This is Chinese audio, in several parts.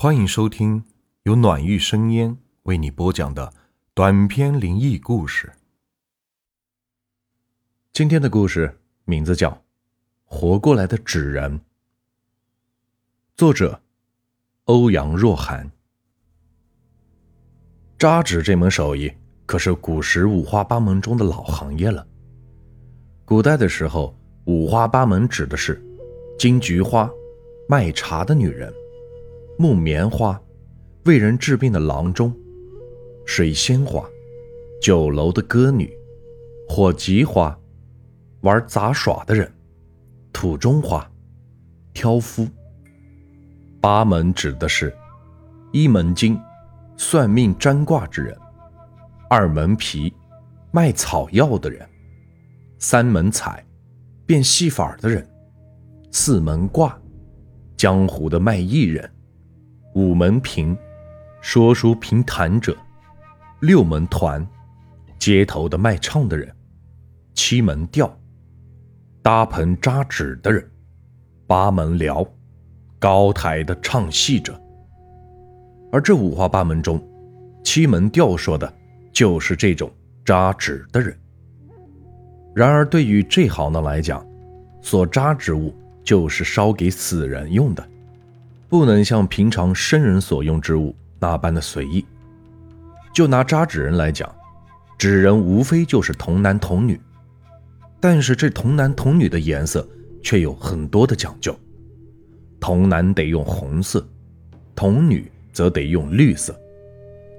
欢迎收听由暖玉生烟为你播讲的短篇灵异故事。今天的故事名字叫《活过来的纸人》，作者欧阳若涵。扎纸这门手艺可是古时五花八门中的老行业了。古代的时候，五花八门指的是金菊花、卖茶的女人。木棉花，为人治病的郎中；水仙花，酒楼的歌女；火棘花，玩杂耍的人；土中花，挑夫。八门指的是：一门经，算命占卦之人；二门皮，卖草药的人；三门彩，变戏法的人；四门卦，江湖的卖艺人。五门评，说书评弹者；六门团，街头的卖唱的人；七门调，搭棚扎纸的人；八门辽，高台的唱戏者。而这五花八门中，七门调说的就是这种扎纸的人。然而，对于这行当来讲，所扎之物就是烧给死人用的。不能像平常生人所用之物那般的随意。就拿扎纸人来讲，纸人无非就是童男童女，但是这童男童女的颜色却有很多的讲究。童男得用红色，童女则得用绿色，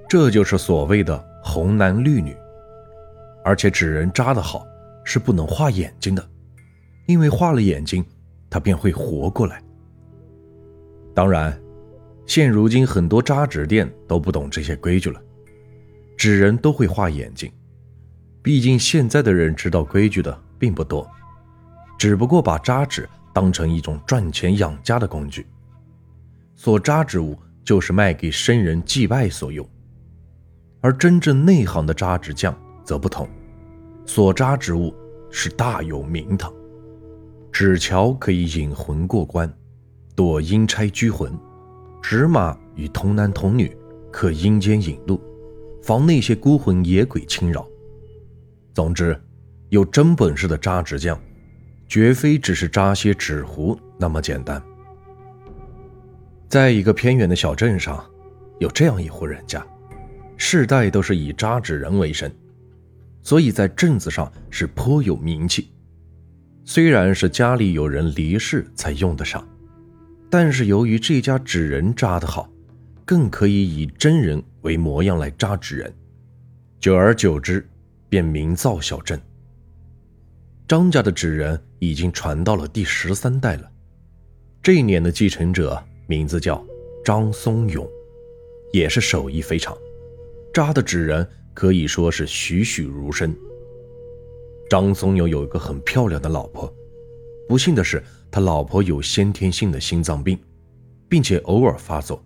这就是所谓的红男绿女。而且纸人扎得好是不能画眼睛的，因为画了眼睛，他便会活过来。当然，现如今很多扎纸店都不懂这些规矩了，纸人都会画眼睛。毕竟现在的人知道规矩的并不多，只不过把扎纸当成一种赚钱养家的工具，所扎之物就是卖给生人祭拜所用。而真正内行的扎纸匠则不同，所扎之物是大有名堂，纸桥可以引魂过关。躲阴差拘魂，纸马与童男童女可阴间引路，防那些孤魂野鬼侵扰。总之，有真本事的扎纸匠，绝非只是扎些纸糊那么简单。在一个偏远的小镇上，有这样一户人家，世代都是以扎纸人为生，所以在镇子上是颇有名气。虽然是家里有人离世才用得上。但是由于这家纸人扎得好，更可以以真人为模样来扎纸人，久而久之，便名噪小镇。张家的纸人已经传到了第十三代了，这一年的继承者名字叫张松勇，也是手艺非常，扎的纸人可以说是栩栩如生。张松勇有一个很漂亮的老婆，不幸的是。他老婆有先天性的心脏病，并且偶尔发作。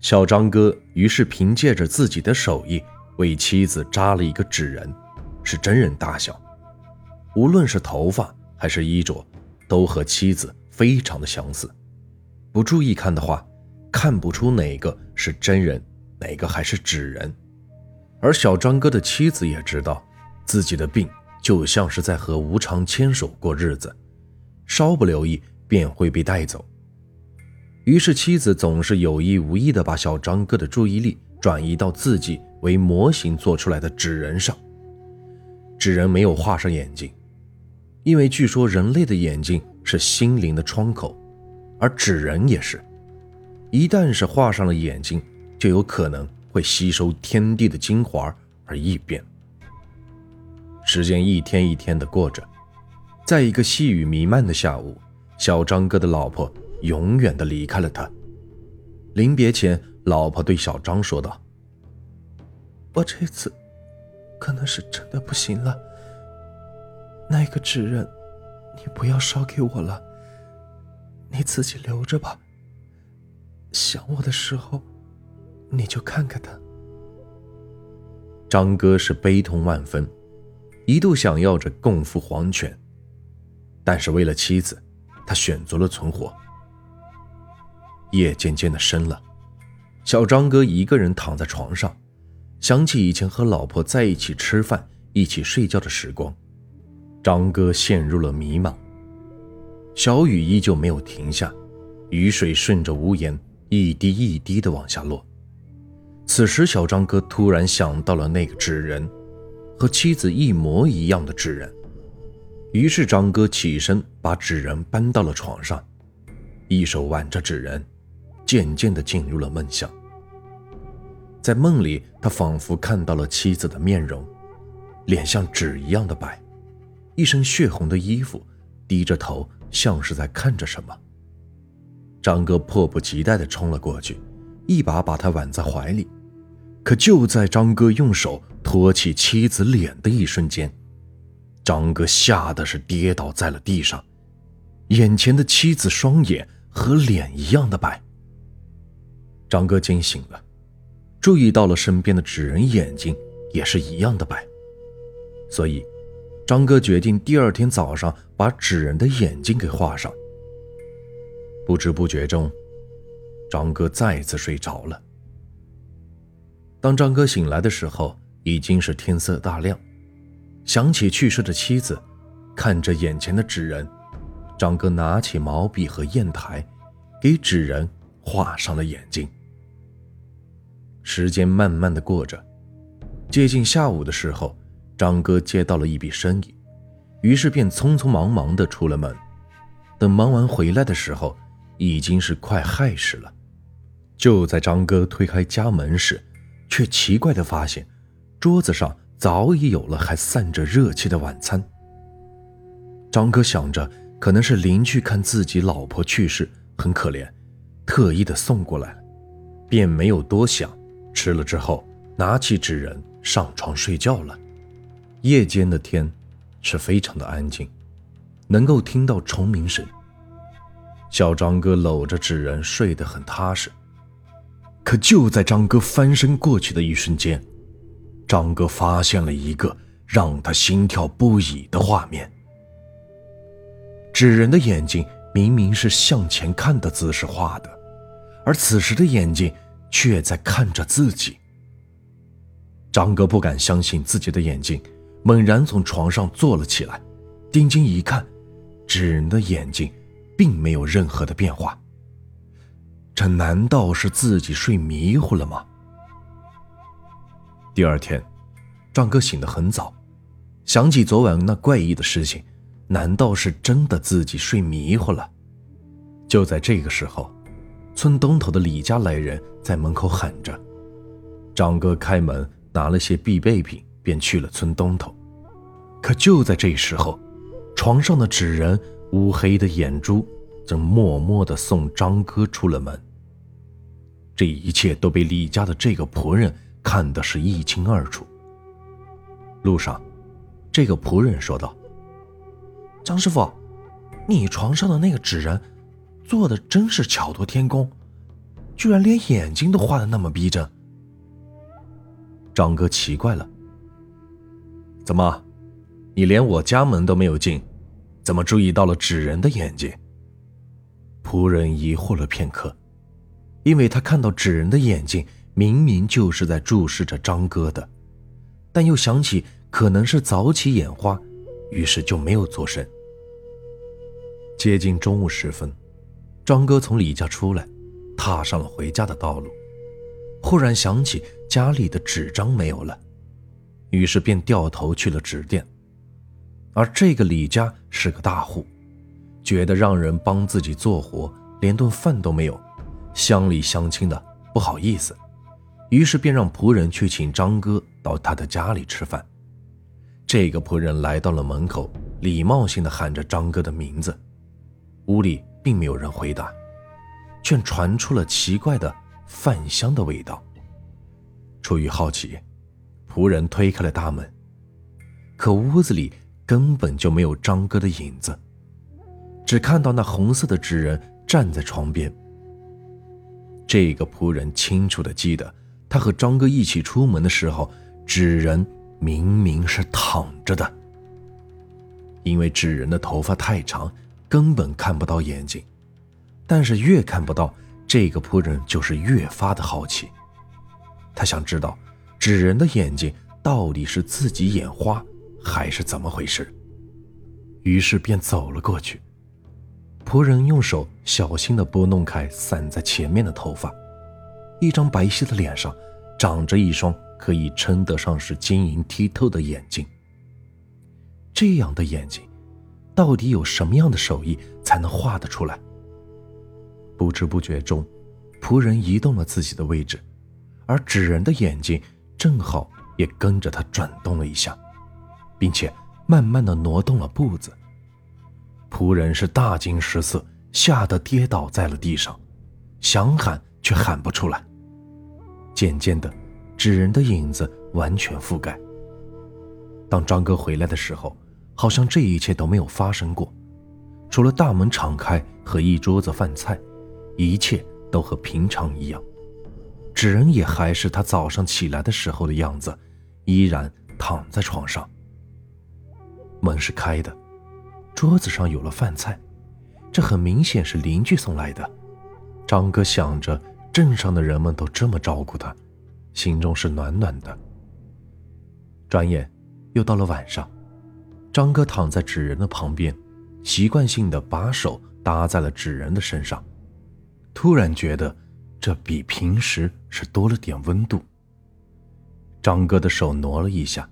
小张哥于是凭借着自己的手艺为妻子扎了一个纸人，是真人大小，无论是头发还是衣着，都和妻子非常的相似。不注意看的话，看不出哪个是真人，哪个还是纸人。而小张哥的妻子也知道，自己的病就像是在和无常牵手过日子。稍不留意便会被带走，于是妻子总是有意无意地把小张哥的注意力转移到自己为模型做出来的纸人上。纸人没有画上眼睛，因为据说人类的眼睛是心灵的窗口，而纸人也是，一旦是画上了眼睛，就有可能会吸收天地的精华而异变。时间一天一天的过着。在一个细雨弥漫的下午，小张哥的老婆永远的离开了他。临别前，老婆对小张说道：“我这次可能是真的不行了。那个纸人，你不要烧给我了，你自己留着吧。想我的时候，你就看看他。”张哥是悲痛万分，一度想要着共赴黄泉。但是为了妻子，他选择了存活。夜渐渐的深了，小张哥一个人躺在床上，想起以前和老婆在一起吃饭、一起睡觉的时光，张哥陷入了迷茫。小雨依旧没有停下，雨水顺着屋檐一滴一滴的往下落。此时，小张哥突然想到了那个纸人，和妻子一模一样的纸人。于是，张哥起身把纸人搬到了床上，一手挽着纸人。渐渐地进入了梦乡。在梦里，他仿佛看到了妻子的面容，脸像纸一样的白，一身血红的衣服，低着头，像是在看着什么。张哥迫不及待地冲了过去，一把把他挽在怀里。可就在张哥用手托起妻子脸的一瞬间，张哥吓得是跌倒在了地上，眼前的妻子双眼和脸一样的白。张哥惊醒了，注意到了身边的纸人眼睛也是一样的白，所以张哥决定第二天早上把纸人的眼睛给画上。不知不觉中，张哥再次睡着了。当张哥醒来的时候，已经是天色大亮。想起去世的妻子，看着眼前的纸人，张哥拿起毛笔和砚台，给纸人画上了眼睛。时间慢慢的过着，接近下午的时候，张哥接到了一笔生意，于是便匆匆忙忙的出了门。等忙完回来的时候，已经是快亥时了。就在张哥推开家门时，却奇怪的发现，桌子上早已有了还散着热气的晚餐。张哥想着，可能是邻居看自己老婆去世很可怜，特意的送过来，便没有多想。吃了之后，拿起纸人上床睡觉了。夜间的天是非常的安静，能够听到虫鸣声。小张哥搂着纸人睡得很踏实。可就在张哥翻身过去的一瞬间，张哥发现了一个让他心跳不已的画面：纸人的眼睛明明是向前看的姿势画的，而此时的眼睛。却在看着自己。张哥不敢相信自己的眼睛，猛然从床上坐了起来，定睛一看，纸人的眼睛并没有任何的变化。这难道是自己睡迷糊了吗？第二天，张哥醒得很早，想起昨晚那怪异的事情，难道是真的自己睡迷糊了？就在这个时候。村东头的李家来人在门口喊着：“张哥，开门！”拿了些必备品，便去了村东头。可就在这时候，床上的纸人乌黑的眼珠正默默地送张哥出了门。这一切都被李家的这个仆人看的是一清二楚。路上，这个仆人说道：“张师傅，你床上的那个纸人……”做的真是巧夺天工，居然连眼睛都画的那么逼真。张哥奇怪了，怎么，你连我家门都没有进，怎么注意到了纸人的眼睛？仆人疑惑了片刻，因为他看到纸人的眼睛明明就是在注视着张哥的，但又想起可能是早起眼花，于是就没有作声。接近中午时分。张哥从李家出来，踏上了回家的道路，忽然想起家里的纸张没有了，于是便掉头去了纸店。而这个李家是个大户，觉得让人帮自己做活，连顿饭都没有，乡里乡亲的不好意思，于是便让仆人去请张哥到他的家里吃饭。这个仆人来到了门口，礼貌性的喊着张哥的名字，屋里。并没有人回答，却传出了奇怪的饭香的味道。出于好奇，仆人推开了大门，可屋子里根本就没有张哥的影子，只看到那红色的纸人站在床边。这个仆人清楚的记得，他和张哥一起出门的时候，纸人明明是躺着的，因为纸人的头发太长。根本看不到眼睛，但是越看不到，这个仆人就是越发的好奇。他想知道纸人的眼睛到底是自己眼花，还是怎么回事。于是便走了过去。仆人用手小心地拨弄开散在前面的头发，一张白皙的脸上长着一双可以称得上是晶莹剔透的眼睛。这样的眼睛，到底有什么样的手艺才能画得出来？不知不觉中，仆人移动了自己的位置，而纸人的眼睛正好也跟着他转动了一下，并且慢慢的挪动了步子。仆人是大惊失色，吓得跌倒在了地上，想喊却喊不出来。渐渐的，纸人的影子完全覆盖。当张哥回来的时候，好像这一切都没有发生过，除了大门敞开和一桌子饭菜，一切都和平常一样。纸人也还是他早上起来的时候的样子，依然躺在床上。门是开的。桌子上有了饭菜，这很明显是邻居送来的。张哥想着，镇上的人们都这么照顾他，心中是暖暖的。转眼又到了晚上，张哥躺在纸人的旁边，习惯性的把手搭在了纸人的身上，突然觉得这比平时是多了点温度。张哥的手挪了一下，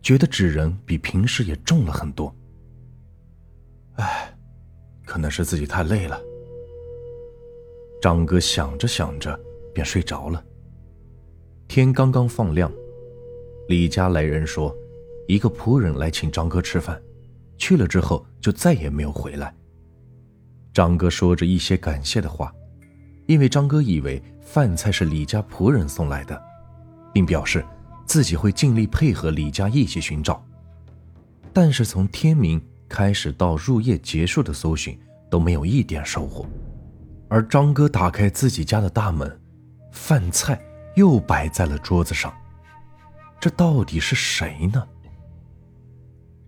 觉得纸人比平时也重了很多。唉，可能是自己太累了。张哥想着想着便睡着了。天刚刚放亮，李家来人说，一个仆人来请张哥吃饭，去了之后就再也没有回来。张哥说着一些感谢的话，因为张哥以为饭菜是李家仆人送来的，并表示自己会尽力配合李家一起寻找。但是从天明。开始到入夜结束的搜寻都没有一点收获，而张哥打开自己家的大门，饭菜又摆在了桌子上，这到底是谁呢？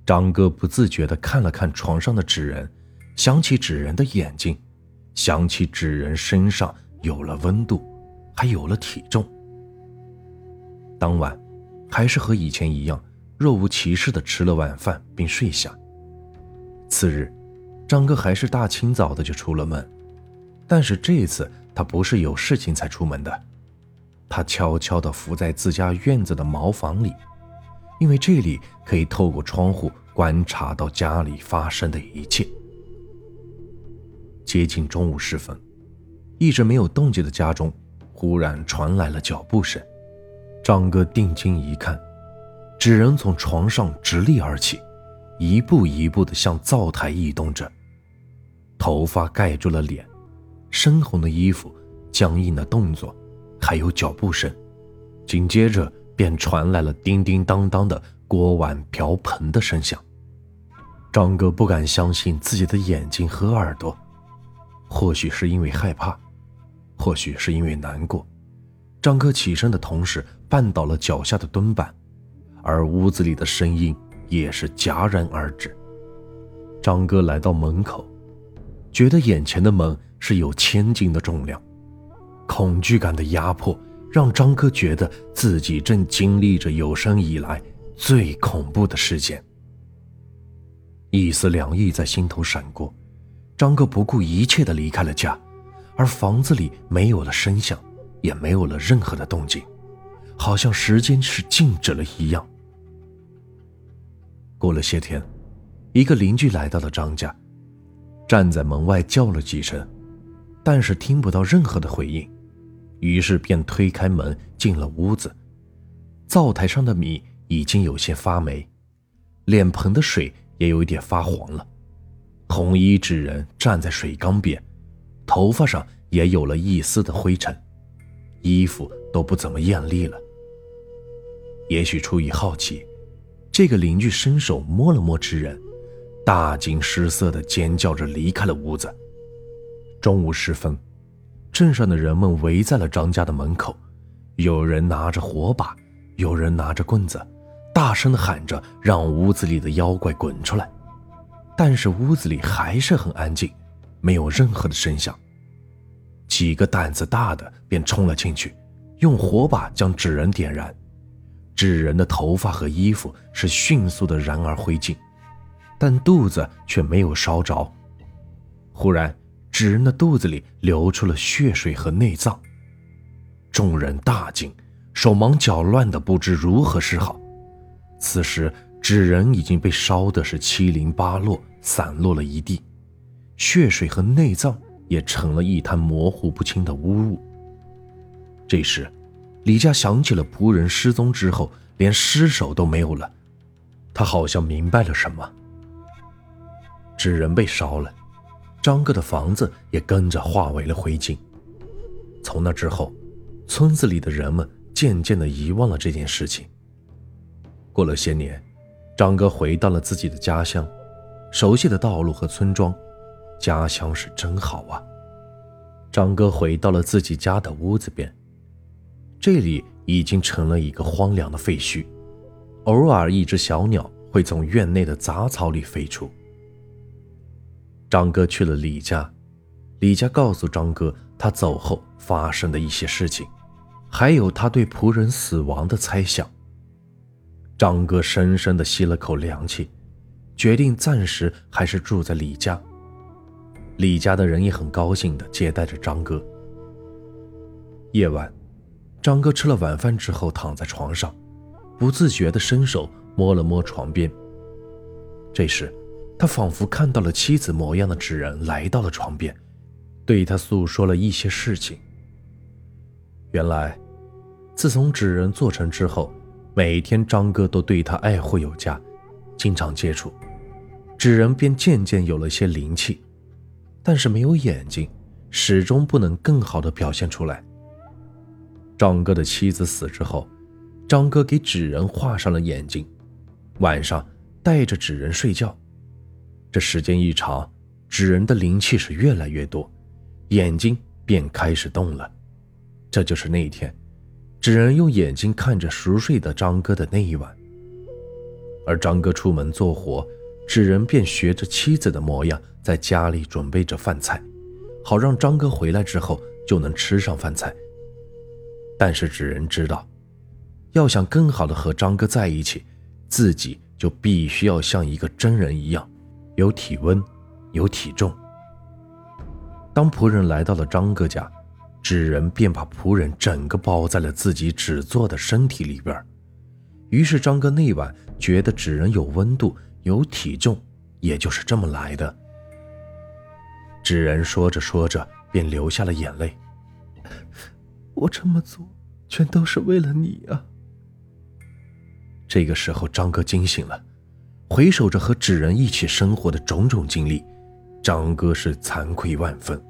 张哥不自觉地看了看床上的纸人，想起纸人的眼睛，想起纸人身上有了温度，还有了体重。当晚，还是和以前一样，若无其事地吃了晚饭并睡下。次日，张哥还是大清早的就出了门，但是这次他不是有事情才出门的，他悄悄地伏在自家院子的茅房里，因为这里可以透过窗户观察到家里发生的一切。接近中午时分，一直没有动静的家中忽然传来了脚步声，张哥定睛一看，纸人从床上直立而起。一步一步地向灶台移动着，头发盖住了脸，深红的衣服，僵硬的动作，还有脚步声，紧接着便传来了叮叮当当的锅碗瓢盆的声响。张哥不敢相信自己的眼睛和耳朵，或许是因为害怕，或许是因为难过，张哥起身的同时绊倒了脚下的墩板，而屋子里的声音。也是戛然而止。张哥来到门口，觉得眼前的门是有千斤的重量，恐惧感的压迫让张哥觉得自己正经历着有生以来最恐怖的事件。一丝凉意在心头闪过，张哥不顾一切的离开了家，而房子里没有了声响，也没有了任何的动静，好像时间是静止了一样。过了些天，一个邻居来到了张家，站在门外叫了几声，但是听不到任何的回应，于是便推开门进了屋子。灶台上的米已经有些发霉，脸盆的水也有一点发黄了。红衣纸人站在水缸边，头发上也有了一丝的灰尘，衣服都不怎么艳丽了。也许出于好奇。这个邻居伸手摸了摸纸人，大惊失色的尖叫着离开了屋子。中午时分，镇上的人们围在了张家的门口，有人拿着火把，有人拿着棍子，大声的喊着让屋子里的妖怪滚出来。但是屋子里还是很安静，没有任何的声响。几个胆子大的便冲了进去，用火把将纸人点燃。纸人的头发和衣服是迅速的燃而灰烬，但肚子却没有烧着。忽然，纸人的肚子里流出了血水和内脏，众人大惊，手忙脚乱的不知如何是好。此时，纸人已经被烧的是七零八落，散落了一地，血水和内脏也成了一滩模糊不清的污物。这时，李家想起了仆人失踪之后，连尸首都没有了，他好像明白了什么。纸人被烧了，张哥的房子也跟着化为了灰烬。从那之后，村子里的人们渐渐地遗忘了这件事情。过了些年，张哥回到了自己的家乡，熟悉的道路和村庄，家乡是真好啊。张哥回到了自己家的屋子边。这里已经成了一个荒凉的废墟，偶尔一只小鸟会从院内的杂草里飞出。张哥去了李家，李家告诉张哥他走后发生的一些事情，还有他对仆人死亡的猜想。张哥深深地吸了口凉气，决定暂时还是住在李家。李家的人也很高兴地接待着张哥。夜晚。张哥吃了晚饭之后，躺在床上，不自觉地伸手摸了摸床边。这时，他仿佛看到了妻子模样的纸人来到了床边，对他诉说了一些事情。原来，自从纸人做成之后，每天张哥都对他爱护有加，经常接触，纸人便渐渐有了些灵气，但是没有眼睛，始终不能更好的表现出来。张哥的妻子死之后，张哥给纸人画上了眼睛，晚上带着纸人睡觉。这时间一长，纸人的灵气是越来越多，眼睛便开始动了。这就是那一天，纸人用眼睛看着熟睡的张哥的那一晚。而张哥出门做活，纸人便学着妻子的模样，在家里准备着饭菜，好让张哥回来之后就能吃上饭菜。但是纸人知道，要想更好的和张哥在一起，自己就必须要像一个真人一样，有体温，有体重。当仆人来到了张哥家，纸人便把仆人整个包在了自己纸做的身体里边。于是张哥那晚觉得纸人有温度，有体重，也就是这么来的。纸人说着说着便流下了眼泪。我这么做，全都是为了你啊！这个时候，张哥惊醒了，回首着和纸人一起生活的种种经历，张哥是惭愧万分，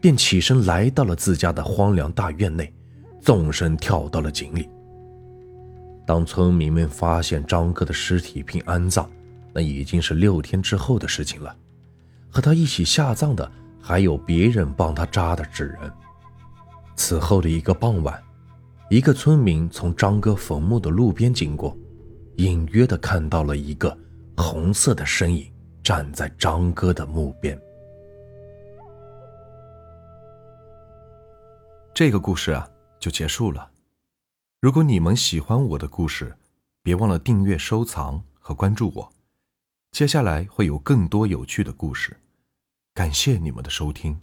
便起身来到了自家的荒凉大院内，纵身跳到了井里。当村民们发现张哥的尸体并安葬，那已经是六天之后的事情了。和他一起下葬的，还有别人帮他扎的纸人。此后的一个傍晚，一个村民从张哥坟墓的路边经过，隐约的看到了一个红色的身影站在张哥的墓边。这个故事啊，就结束了。如果你们喜欢我的故事，别忘了订阅、收藏和关注我。接下来会有更多有趣的故事，感谢你们的收听。